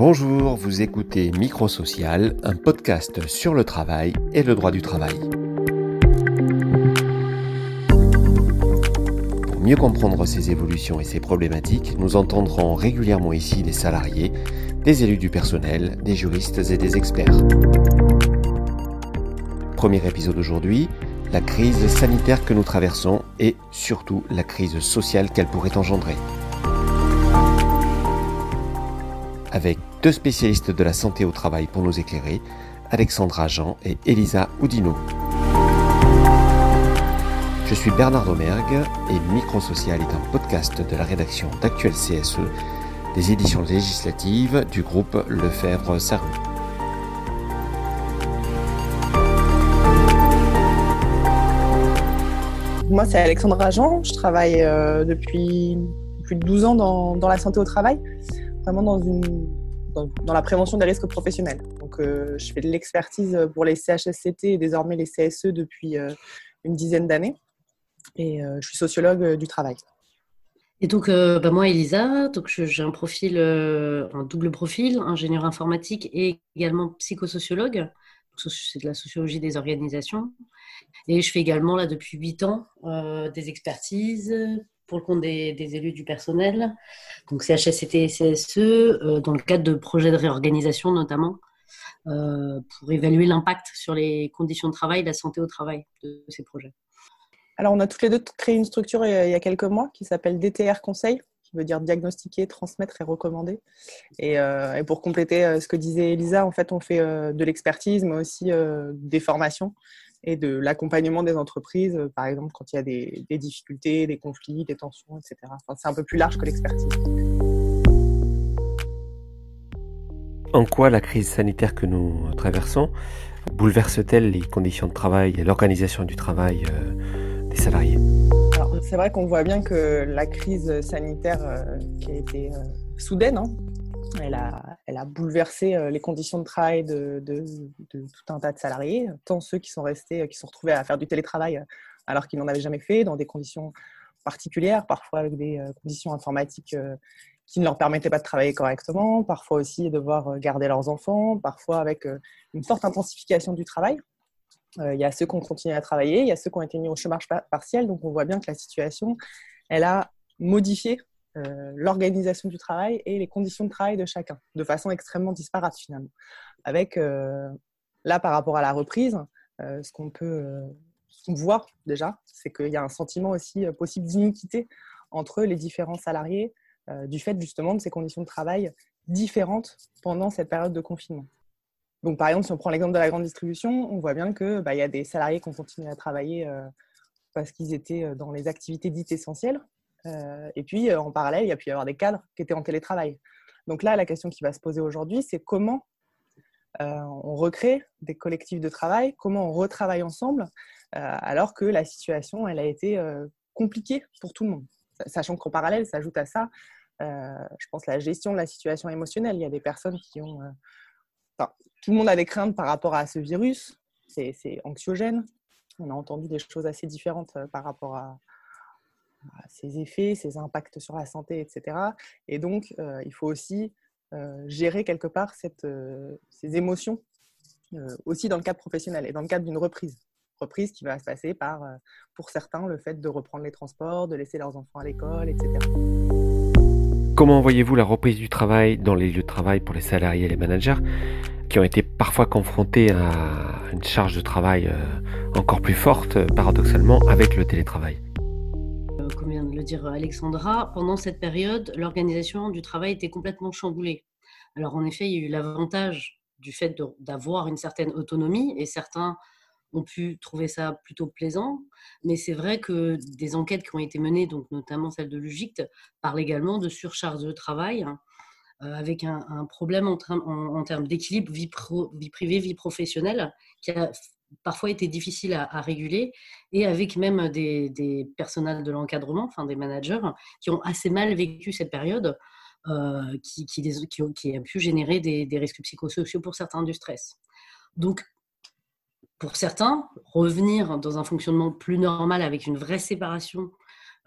Bonjour, vous écoutez Microsocial, un podcast sur le travail et le droit du travail. Pour mieux comprendre ces évolutions et ces problématiques, nous entendrons régulièrement ici des salariés, des élus du personnel, des juristes et des experts. Premier épisode aujourd'hui, la crise sanitaire que nous traversons et surtout la crise sociale qu'elle pourrait engendrer. Deux spécialistes de la santé au travail pour nous éclairer, Alexandra Jean et Elisa Oudino. Je suis Bernard Domergue et Microsocial est un podcast de la rédaction d'Actuel CSE, des éditions législatives du groupe Lefebvre-Saru. Moi, c'est Alexandra Jean. Je travaille euh, depuis plus de 12 ans dans, la santé au travail, vraiment dans, une, dans, la prévention des risques professionnels. Donc, euh, je fais de l'expertise pour les CHSCT et désormais les CSE depuis euh, une dizaine d'années. Et euh, je suis sociologue du travail. Et donc, bah moi, Elisa, j'ai un profil, un double profil, ingénieur informatique et également psychosociologue. C'est de la sociologie des organisations. Et je fais également, là, depuis huit ans, des expertises pour le compte des, élus du personnel, donc CHSCT et CSE, euh, dans le cadre de projets de réorganisation notamment, euh, pour évaluer l'impact sur les conditions de travail, la santé au travail de ces projets. Alors, on a toutes les deux créé une structure il y a quelques mois qui s'appelle DTR Conseil, qui veut dire diagnostiquer, transmettre et recommander. Et, euh, pour compléter euh, ce que disait Elisa, en fait, on fait euh, de l'expertise, mais aussi euh, des formations et de l'accompagnement des entreprises, par exemple quand il y a des, des difficultés, des conflits, des tensions, etc. Enfin, c'est un peu plus large que l'expertise. En quoi la crise sanitaire que nous traversons bouleverse-t-elle les conditions de travail et l'organisation du travail euh, des salariés? Alors, c'est vrai qu'on voit bien que la crise sanitaire euh, qui a été euh, soudaine, hein, elle, a, elle a bouleversé euh, les conditions de travail de, de, de, tout un tas de salariés, tant ceux qui sont restés, qui sont retrouvés à faire du télétravail alors qu'ils n'en avaient jamais fait, dans des conditions particulières, parfois avec des conditions informatiques qui ne leur permettaient pas de travailler correctement, parfois aussi devoir garder leurs enfants, parfois avec une forte intensification du travail. Euh, il y a ceux qui ont continué à travailler, il y a ceux qui ont été mis au chômage partiel, donc on voit bien que la situation, elle a modifié euh, l'organisation du travail et les conditions de travail de chacun, de façon extrêmement disparate finalement. Avec, euh, là, par rapport à la reprise, euh, ce qu'on peut ce qu'on voit déjà, c'est qu'il y a un sentiment aussi possible d'iniquité entre les différents salariés, du fait justement de ces conditions de travail différentes pendant cette période de confinement. Donc, par exemple, si on prend l'exemple de la grande distribution, on voit bien qu'il bah, y a des salariés qui ont continué à travailler parce qu'ils étaient dans les activités dites essentielles. Euh, et puis, en parallèle, il y a pu y avoir des cadres qui étaient en télétravail. Donc là, la question qui va se poser aujourd'hui, c'est comment euh, on recrée des collectifs de travail, comment on retravaille ensemble, alors que la situation, elle a été compliquée pour tout le monde sachant qu'en parallèle s'ajoute à ça, euh, je pense, la gestion de la situation émotionnelle. Il y a des personnes qui ont... Euh, tout le monde a des craintes par rapport à ce virus, c'est anxiogène. On a entendu des choses assez différentes euh, par rapport à ses effets, ses impacts sur la santé, etc. Et donc, euh, il faut aussi euh, gérer quelque part euh, ces émotions aussi dans le cadre professionnel et dans le cadre d'une reprise reprise qui va se passer par, pour certains, le fait de reprendre les transports, de laisser leurs enfants à l'école, etc. Comment voyez-vous la reprise du travail dans les lieux de travail pour les salariés et les managers qui ont été parfois confrontés à une charge de travail encore plus forte, paradoxalement, avec le télétravail? Dire Alexandra, pendant cette période, l'organisation du travail était complètement chamboulée. Alors en effet, il y a eu l'avantage du fait d'avoir une certaine autonomie et certains ont pu trouver ça plutôt plaisant. Mais c'est vrai que des enquêtes qui ont été menées, donc notamment celle de l'UGICT, parlent également de surcharge de travail, euh, avec un, problème en, termes d'équilibre vie, vie, privée, vie professionnelle, qui a parfois été difficile à, réguler, et avec même des, personnels de l'encadrement, enfin des managers, qui ont assez mal vécu cette période. Euh, qui, a pu générer des, des risques psychosociaux pour certains du stress. Donc, pour certains, revenir dans un fonctionnement plus normal avec une vraie séparation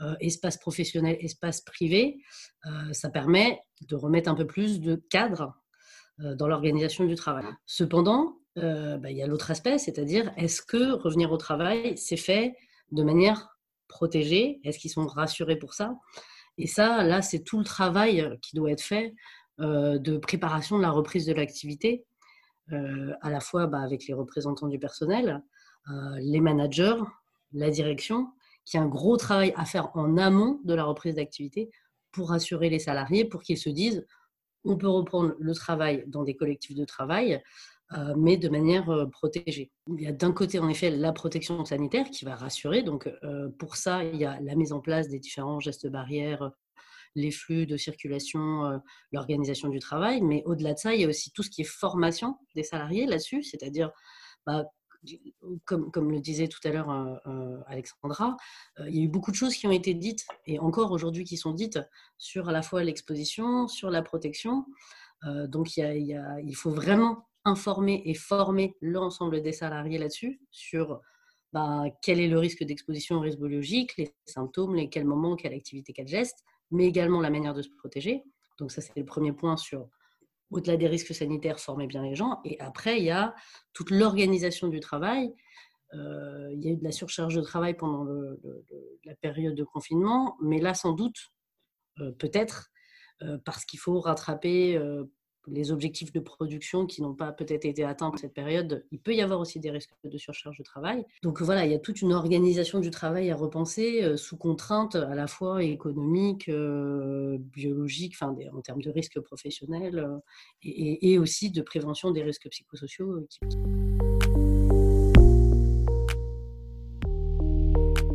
euh, espace professionnel, espace privé, euh, ça permet de remettre un peu plus de cadre dans l'organisation du travail. Cependant, bah, il y a l'autre aspect, c'est-à-dire est-ce que revenir au travail, c'est fait de manière protégée? Est-ce qu'ils sont rassurés pour ça? Et ça, là, c'est tout le travail qui doit être fait de préparation de la reprise de l'activité, à la fois bah, avec les représentants du personnel, les managers, la direction, qui a un gros travail à faire en amont de la reprise d'activité pour rassurer les salariés, pour qu'ils se disent on peut reprendre le travail dans des collectifs de travail, euh, mais de manière euh, protégée. Il y a d'un côté, en effet, la protection sanitaire qui va rassurer. Donc, euh, pour ça, il y a la mise en place des différents gestes barrières, les flux de circulation, l'organisation du travail. Mais au-delà de ça, il y a aussi tout ce qui est formation des salariés là-dessus, c'est-à-dire bah, comme, comme, le disait tout à l'heure Alexandra, il y a eu beaucoup de choses qui ont été dites et encore aujourd'hui qui sont dites sur à la fois l'exposition, sur la protection. donc il, y a, il, faut vraiment informer et former l'ensemble des salariés là-dessus, sur bah, quel est le risque d'exposition au risque biologique, les symptômes, les, quel moment, quelle activité, quel geste, mais également la manière de se protéger. Donc ça, c'est le premier point sur, au-delà des risques sanitaires, former bien les gens. Et après, il y a toute l'organisation du travail. Euh, il y a eu de la surcharge de travail pendant la période de confinement, mais là, sans doute, euh, peut-être, euh, parce qu'il faut rattraper les objectifs de production qui n'ont pas peut-être été atteints pour cette période, il peut y avoir aussi des risques de surcharge de travail. Donc voilà, il y a toute une organisation du travail à repenser euh, sous contrainte à la fois économique, euh, biologique, en termes de risques professionnels euh, et, aussi de prévention des risques psychosociaux.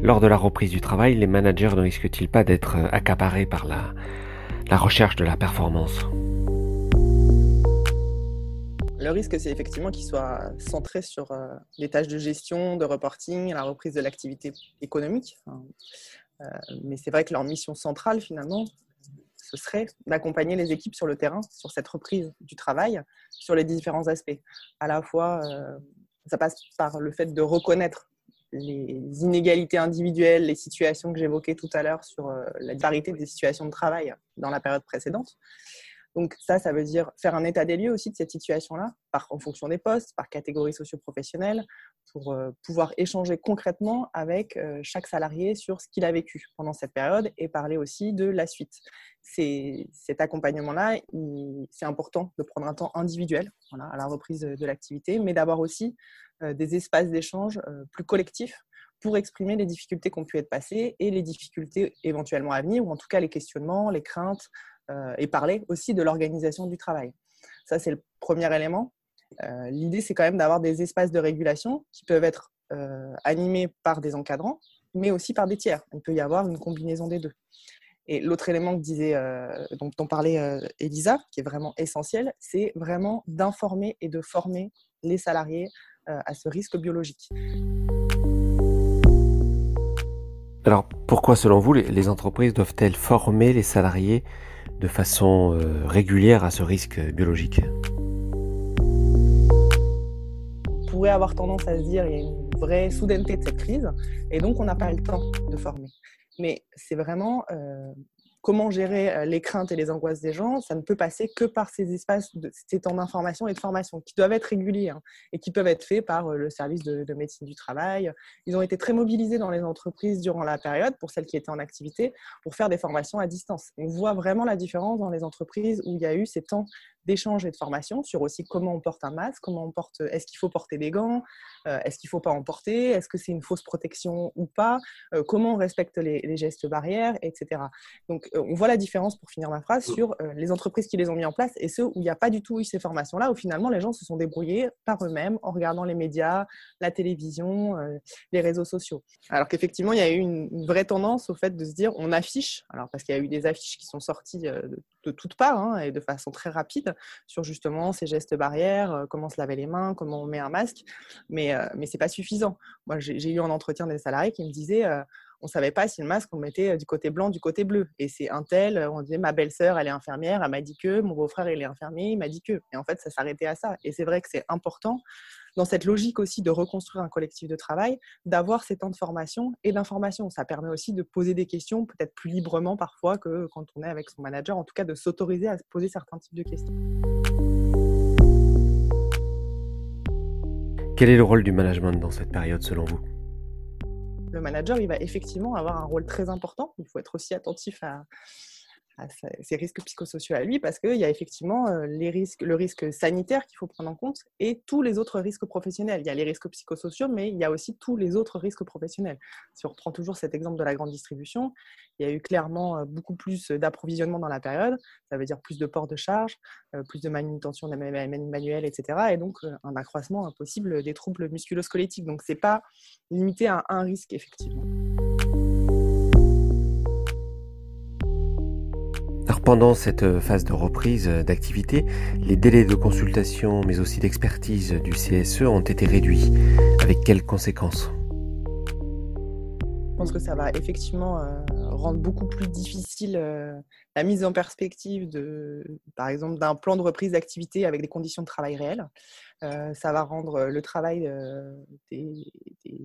Lors de la reprise du travail, les managers ne risquent-ils pas d'être accaparés par la recherche de la performance? Le risque, c'est effectivement qu'ils soient centrés sur euh, les tâches de gestion, de reporting, la reprise de l'activité économique. Euh, mais c'est vrai que leur mission centrale, finalement, ce serait d'accompagner les équipes sur le terrain, sur cette reprise du travail, sur les différents aspects. À la fois, euh, ça passe par le fait de reconnaître les inégalités individuelles, les situations que j'évoquais tout à l'heure sur la diversité des situations de travail dans la période précédente, donc ça, ça veut dire faire un état des lieux aussi de cette situation-là, en fonction des postes, par catégorie socio-professionnelle, pour euh, pouvoir échanger concrètement avec euh, chaque salarié sur ce qu'il a vécu pendant cette période et parler aussi de la suite. Cet accompagnement-là, c'est important de prendre un temps individuel à la reprise de, l'activité, mais d'avoir aussi euh, des espaces d'échange plus collectifs pour exprimer les difficultés qui ont pu être passées et les difficultés éventuellement à venir, ou en tout cas les questionnements, les craintes, et parler aussi de l'organisation du travail. Ça, c'est le premier élément. Euh, l'idée, c'est quand même d'avoir des espaces de régulation qui peuvent être euh, animés par des encadrants, mais aussi par des tiers. Il peut y avoir une combinaison des deux. Et l'autre élément que disait, dont, parlait Elisa, qui est vraiment essentiel, c'est vraiment d'informer et de former les salariés à ce risque biologique. Alors, pourquoi, selon vous, les entreprises doivent-elles former les salariés de façon euh, régulière à ce risque biologique On pourrait avoir tendance à se dire qu'il y a une vraie soudaineté de cette crise et donc on n'a pas le temps de former. Mais c'est vraiment euh, comment gérer euh, les craintes et les angoisses des gens, ça ne peut passer que par ces espaces, de, ces temps d'information et de formation qui doivent être réguliers hein, et qui peuvent être faits par euh, le service de, médecine du travail. Ils ont été très mobilisés dans les entreprises durant la période, pour celles qui étaient en activité, pour faire des formations à distance. On voit vraiment la différence dans les entreprises où il y a eu ces temps d'échange et de formation sur aussi comment on porte un masque, comment on porte, est-ce qu'il faut porter des gants, euh, est-ce qu'il ne faut pas en porter, est-ce que c'est une fausse protection ou pas, comment on respecte les, les gestes barrières, etc. Donc on voit la différence, pour finir ma phrase, sur euh, les entreprises qui les ont mis en place et ceux où il n'y a pas du tout eu ces formations-là, où finalement les gens se sont débrouillés par eux-mêmes en regardant les médias, la télévision, euh, les réseaux sociaux. Alors qu'effectivement, il y a eu une, vraie tendance au fait de se dire on affiche, alors parce qu'il y a eu des affiches qui sont sorties euh, de, toutes parts hein, et de façon très rapide sur justement ces gestes barrières, comment se laver les mains, comment on met un masque, mais, mais ce n'est pas suffisant. Moi, j'ai eu un entretien des salariés qui me disaient on ne savait pas si le masque, on mettait euh, du côté blanc, du côté bleu. Et c'est un tel, euh, on disait ma belle-sœur, elle est infirmière, elle m'a dit que, mon beau-frère, il est infirmier, il m'a dit que. Et en fait, ça s'arrêtait à ça. Et c'est vrai que c'est important, dans cette logique aussi de reconstruire un collectif de travail, d'avoir ces temps de formation et d'information. Ça permet aussi de poser des questions, peut-être plus librement parfois que quand on est avec son manager, en tout cas de s'autoriser à poser certains types de questions. Quel est le rôle du management dans cette période selon vous? Le manager, il va effectivement avoir un rôle très important. Il faut être aussi attentif à, ces risques psychosociaux à lui parce qu'il y a effectivement euh, les risques, le risque sanitaire qu'il faut prendre en compte et tous les autres risques professionnels. Il y a les risques psychosociaux, mais il y a aussi tous les autres risques professionnels. Si on reprend toujours cet exemple de la grande distribution, il y a eu clairement euh, beaucoup plus d'approvisionnement dans la période. Ça veut dire plus de port de charge, euh, plus de manutention manuelle, etc. Et donc un accroissement impossible des troubles musculosquelettiques. Donc c'est pas limité à un risque effectivement. Pendant cette phase de reprise d'activité, les délais de consultation mais aussi d'expertise du CSE ont été réduits. Avec quelles conséquences? Je pense que ça va effectivement euh, rendre beaucoup plus difficile euh, la mise en perspective de, par exemple, d'un plan de reprise d'activité avec des conditions de travail réelles. Euh, ça va rendre le travail des,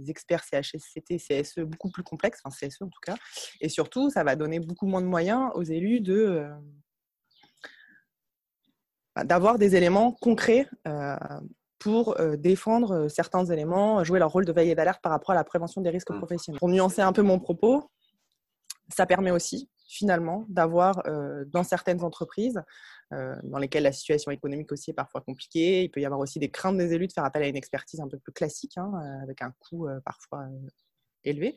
experts CHSCT, CSE beaucoup plus complexe, enfin CSE en tout cas. Et surtout, ça va donner beaucoup moins de moyens aux élus de bah, d'avoir des éléments concrets pour défendre certains éléments, jouer leur rôle de veille et d'alerte par rapport à la prévention des risques mmh. professionnels. Pour nuancer un peu mon propos, ça permet aussi finalement d'avoir dans certaines entreprises dans lesquelles la situation économique aussi est parfois compliquée, il peut y avoir aussi des craintes des élus de faire appel à une expertise un peu plus classique, hein, avec un coût parfois élevé,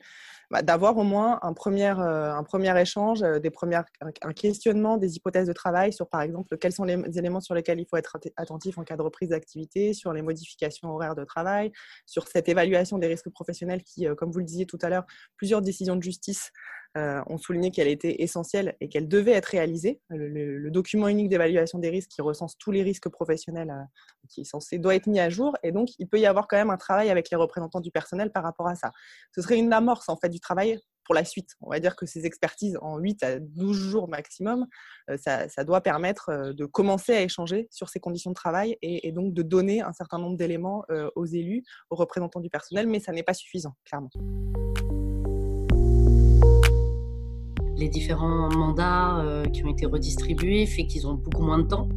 bah, d'avoir au moins un premier, euh, un premier échange, euh, des premières, un, questionnement des hypothèses de travail sur, par exemple, quels sont les éléments sur lesquels il faut être attentif en cas de reprise d'activité, sur les modifications horaires de travail, sur cette évaluation des risques professionnels qui, euh, comme vous le disiez tout à l'heure, plusieurs décisions de justice euh, ont souligné qu'elle était essentielle et qu'elle devait être réalisée. Le, document unique d'évaluation des risques qui recense tous les risques professionnels euh, qui est censé doit être mis à jour et donc il peut y avoir quand même un travail avec les représentants du personnel par rapport à ça. Ce serait une amorce en fait du travail pour la suite. On va dire que ces expertises en 8 à 12 jours maximum, euh, ça, doit permettre de commencer à échanger sur ces conditions de travail et donc de donner un certain nombre d'éléments aux élus, aux représentants du personnel, mais ça n'est pas suffisant, clairement. Les différents mandats euh, qui ont été redistribués fait qu'ils ont beaucoup moins de temps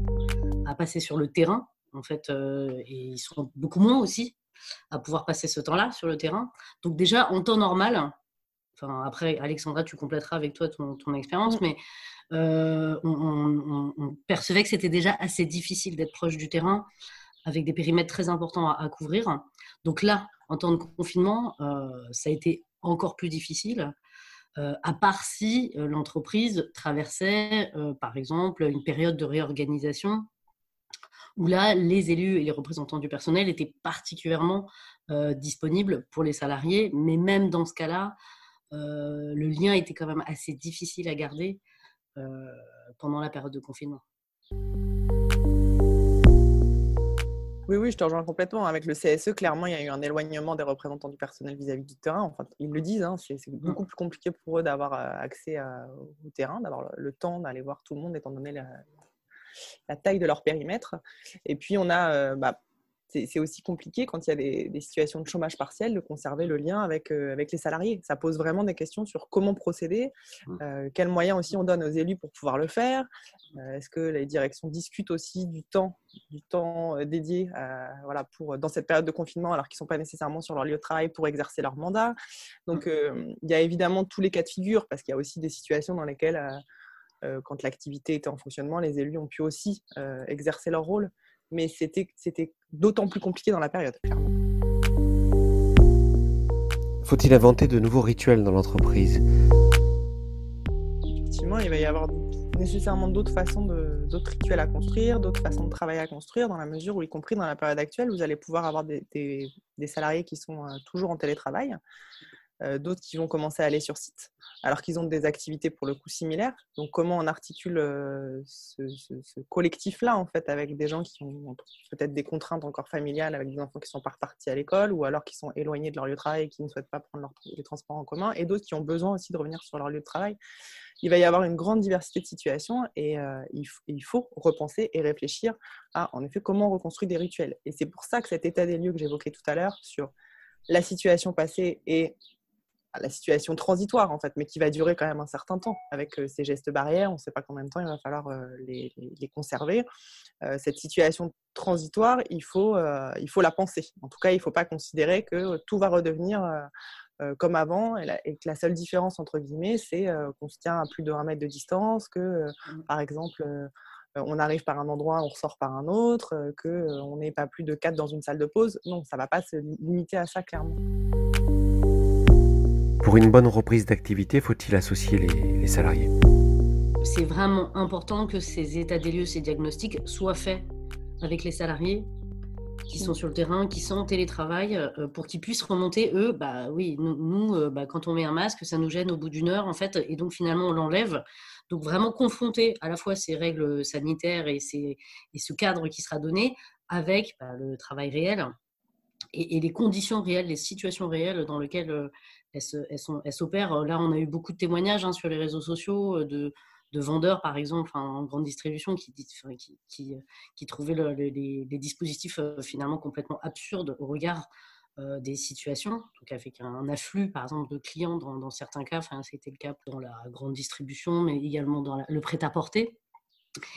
à passer sur le terrain, en fait, euh, et ils sont beaucoup moins aussi à pouvoir passer ce temps-là sur le terrain. Donc déjà, en temps normal, enfin après, Alexandra, tu compléteras avec toi ton, expérience, mais euh, on, percevait que c'était déjà assez difficile d'être proche du terrain avec des périmètres très importants à, couvrir. Donc là, en temps de confinement, ça a été encore plus difficile. Euh, à part si euh, l'entreprise traversait, euh, par exemple, une période de réorganisation où là, les élus et les représentants du personnel étaient particulièrement disponibles pour les salariés, mais même dans ce cas-là, le lien était quand même assez difficile à garder pendant la période de confinement. Oui, oui, je te rejoins complètement. Avec le CSE, clairement, il y a eu un éloignement des représentants du personnel vis-à-vis du terrain. Enfin, ils le disent, hein, c'est mmh. beaucoup plus compliqué pour eux d'avoir euh, accès au terrain, d'avoir le, temps d'aller voir tout le monde, étant donné la, taille de leur périmètre. Et puis, on a euh, bah, c'est aussi compliqué quand il y a des, situations de chômage partiel de conserver le lien avec, euh, avec les salariés. Ça pose vraiment des questions sur comment procéder, mmh. euh, quels moyens aussi on donne aux élus pour pouvoir le faire. Euh, est-ce que les directions discutent aussi du temps, du temps dédié voilà, pour, dans cette période de confinement alors qu'ils ne sont pas nécessairement sur leur lieu de travail pour exercer leur mandat Donc mmh. il y a évidemment tous les cas de figure parce qu'il y a aussi des situations dans lesquelles, quand l'activité était en fonctionnement, les élus ont pu aussi exercer leur rôle mais c'était d'autant plus compliqué dans la période, clairement. Faut-il inventer de nouveaux rituels dans l'entreprise? Effectivement, il va y avoir nécessairement d'autres façons, d'autres rituels à construire, d'autres façons de travailler à construire, dans la mesure où, y compris dans la période actuelle, vous allez pouvoir avoir des, des salariés qui sont euh, toujours en télétravail, d'autres qui vont commencer à aller sur site, alors qu'ils ont des activités pour le coup similaires. Donc, comment on articule euh, ce, collectif-là, en fait, avec des gens qui ont peut-être des contraintes encore familiales, avec des enfants qui sont pas repartis à l'école, ou alors qui sont éloignés de leur lieu de travail et qui ne souhaitent pas prendre leur, les transports en commun, et d'autres qui ont besoin aussi de revenir sur leur lieu de travail? Il va y avoir une grande diversité de situations et euh, il, il, faut repenser et réfléchir à, en effet, comment on reconstruit des rituels. Et c'est pour ça que cet état des lieux que j'évoquais tout à l'heure sur la situation passée et la situation transitoire en fait, mais qui va durer quand même un certain temps avec ces gestes barrières. On ne sait pas combien de temps il va falloir les, conserver. cette situation transitoire, il faut, il faut la penser. En tout cas, il ne faut pas considérer que tout va redevenir comme avant et, que la seule différence entre guillemets, c'est qu'on se tient à plus de 1 mètre de distance, que mmh. par exemple on arrive par un endroit, on ressort par un autre, qu'on n'est pas plus de 4 dans une salle de pause. Non, ça ne va pas se limiter à ça clairement. Pour une bonne reprise d'activité, faut-il associer les, salariés? C'est vraiment important que ces états des lieux, ces diagnostics soient faits avec les salariés qui sont sur le terrain, qui sont en télétravail, euh, pour qu'ils puissent remonter, eux, bah oui, nous, euh, bah, quand on met un masque, ça nous gêne au bout d'une heure, en fait, et donc finalement, on l'enlève. Donc vraiment confronter à la fois ces règles sanitaires et, et ce cadre qui sera donné avec bah, le travail réel et, les conditions réelles, les situations réelles dans lesquelles euh, elles, s'opèrent. Là, on a eu beaucoup de témoignages hein, sur les réseaux sociaux euh, de, vendeurs, par exemple, en grande distribution, qui, qui, trouvaient les, dispositifs euh, finalement complètement absurdes au regard des situations, donc avec un, afflux, par exemple, de clients dans, certains cas. Enfin, c'était le cas dans la grande distribution, mais également dans le prêt-à-porter.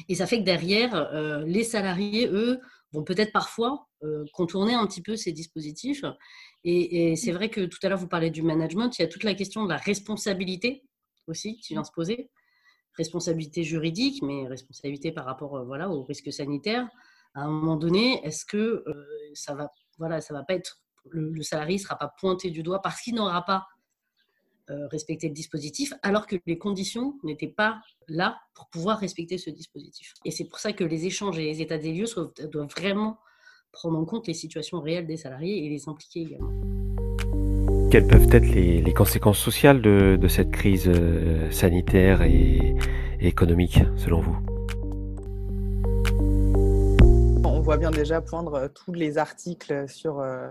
Et ça fait que derrière, les salariés, eux, vont peut-être parfois euh, contourner un petit peu ces dispositifs. Et, c'est vrai que tout à l'heure, vous parlez du management, il y a toute la question de la responsabilité aussi qui vient se poser. Responsabilité juridique, mais responsabilité par rapport euh, voilà, au risque sanitaire. À un moment donné, est-ce que euh, ça va, voilà, va pas être le, salarié ne sera pas pointé du doigt parce qu'il n'aura pas respecté le dispositif, alors que les conditions n'étaient pas là pour pouvoir respecter ce dispositif. Et c'est pour ça que les échanges et les états des lieux doivent vraiment prendre en compte les situations réelles des salariés et les impliquer également. Quelles peuvent être les, conséquences sociales de, cette crise euh, sanitaire et, économique, selon vous? On voit bien déjà poindre euh, tous les articles sur euh,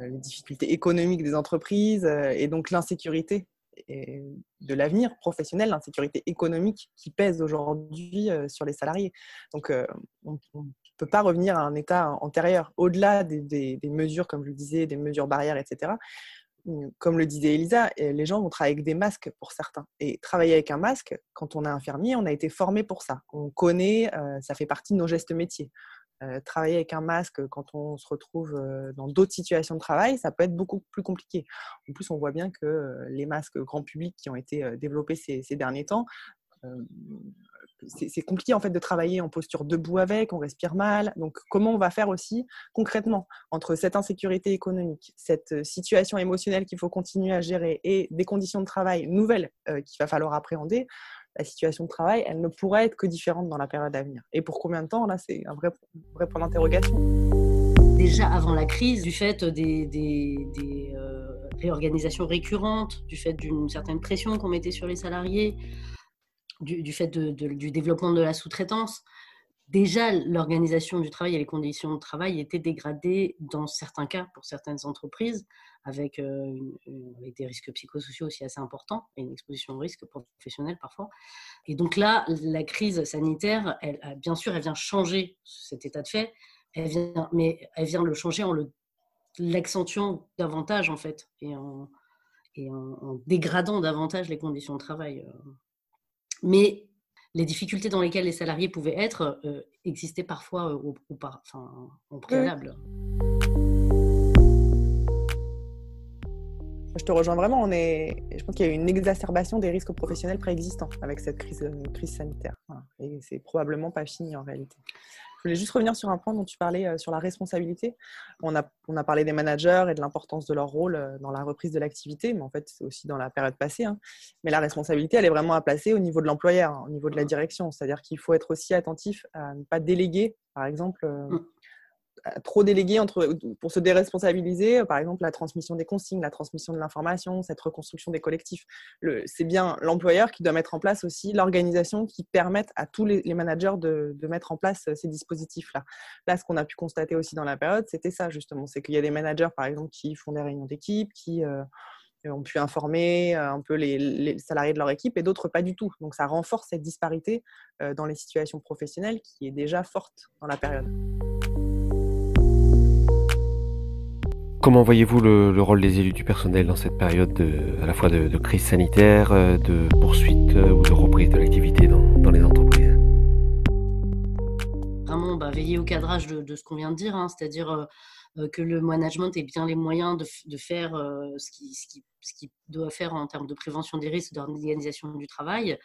les difficultés économiques des entreprises et donc l'insécurité de l'avenir professionnel, l'insécurité économique qui pèse aujourd'hui sur les salariés. Donc, on, peut pas revenir à un état antérieur, au-delà des, mesures, comme je le disais, des mesures barrières, etc. Comme le disait Elisa, les gens vont travailler avec des masques pour certains. Et travailler avec un masque, quand on est infirmier, on a été formé pour ça. On connaît, euh, ça fait partie de nos gestes métiers. Euh, travailler avec un masque quand on se retrouve euh, dans d'autres situations de travail, ça peut être beaucoup plus compliqué. En plus, on voit bien que les masques grand public qui ont été développés ces derniers temps c'est compliqué en fait de travailler en posture debout avec, on respire mal. Donc comment on va faire aussi concrètement entre cette insécurité économique, cette euh, situation émotionnelle qu'il faut continuer à gérer et des conditions de travail nouvelles euh, qu'il va falloir appréhender la situation de travail, elle ne pourrait être que différente dans la période à venir. Et pour combien de temps Là, c'est un vrai, vrai point d'interrogation. Déjà avant la crise, du fait des, euh, réorganisations récurrentes, du fait d'une certaine pression qu'on mettait sur les salariés, du, fait du développement de la sous-traitance, déjà l'organisation du travail et les conditions de travail étaient dégradées dans certains cas pour certaines entreprises, avec, euh, des risques psychosociaux aussi assez importants et une exposition au risque professionnel parfois. Et donc là, la crise sanitaire, bien sûr, elle vient changer cet état de fait, vient, mais elle vient le changer en l'accentuant davantage en fait et en, en, dégradant davantage les conditions de travail. Euh. Mais les difficultés dans lesquelles les salariés pouvaient être euh, existaient parfois euh, au, enfin, en préalable. Je te rejoins vraiment. On est... Je pense qu'il y a une exacerbation des risques professionnels préexistants avec cette crise, euh, crise sanitaire. Et c'est probablement pas fini en réalité. Je voulais juste revenir sur un point dont tu parlais, euh, sur la responsabilité. On a, on a parlé des managers et de l'importance de leur rôle euh, dans la reprise de l'activité, mais en fait, c'est aussi dans la période passée. Hein. Mais la responsabilité, elle est vraiment à placer au niveau de l'employeur, hein, au niveau de la direction. C'est-à-dire qu'il faut être aussi attentif à ne pas déléguer, par exemple, mmh trop délégué entre, pour se déresponsabiliser, par exemple la transmission des consignes, la transmission de l'information, cette reconstruction des collectifs. C'est bien l'employeur qui doit mettre en place aussi l'organisation qui permette à tous les, managers de, mettre en place ces dispositifs-là. Là, ce qu'on a pu constater aussi dans la période, c'était ça justement, c'est qu'il y a des managers, par exemple, qui font des réunions d'équipe, qui euh, ont pu informer euh, un peu les, les, salariés de leur équipe et d'autres pas du tout. Donc ça renforce cette disparité euh, dans les situations professionnelles qui est déjà forte dans la période. Comment voyez-vous le, rôle des élus du personnel dans cette période de, à la fois de, crise sanitaire, euh, de poursuite euh, ou de reprise de l'activité dans, les entreprises? Vraiment bah, veiller au cadrage de, ce qu'on vient de dire, hein, c'est-à-dire euh, que le management ait bien les moyens de, faire ce qu'il qui, doit faire en termes de prévention des risques, d'organisation du travail,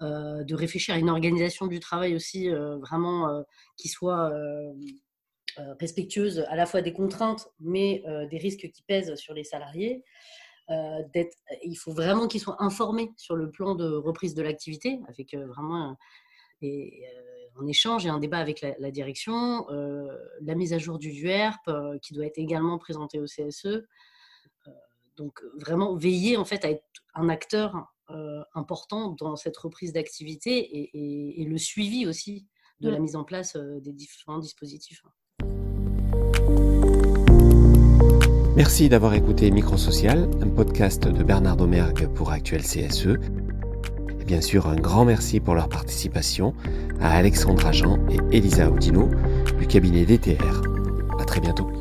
de réfléchir à une organisation du travail aussi vraiment qui soit respectueuse à la fois des contraintes, mais euh, des risques qui pèsent sur les salariés. Euh, il faut vraiment qu'ils soient informés sur le plan de reprise de l'activité, avec vraiment et, un échange et un débat avec la, direction, la mise à jour du UERP qui doit être également présentée au CSE. donc vraiment veiller en fait à être un acteur important dans cette reprise d'activité et, et, le suivi aussi de la mise en place des différents dispositifs. Merci d'avoir écouté Microsocial, un podcast de Bernard Domergue pour Actuel CSE. Et bien sûr, un grand merci pour leur participation à Alexandre Jean et Elisa Audino du cabinet DTR. À très bientôt.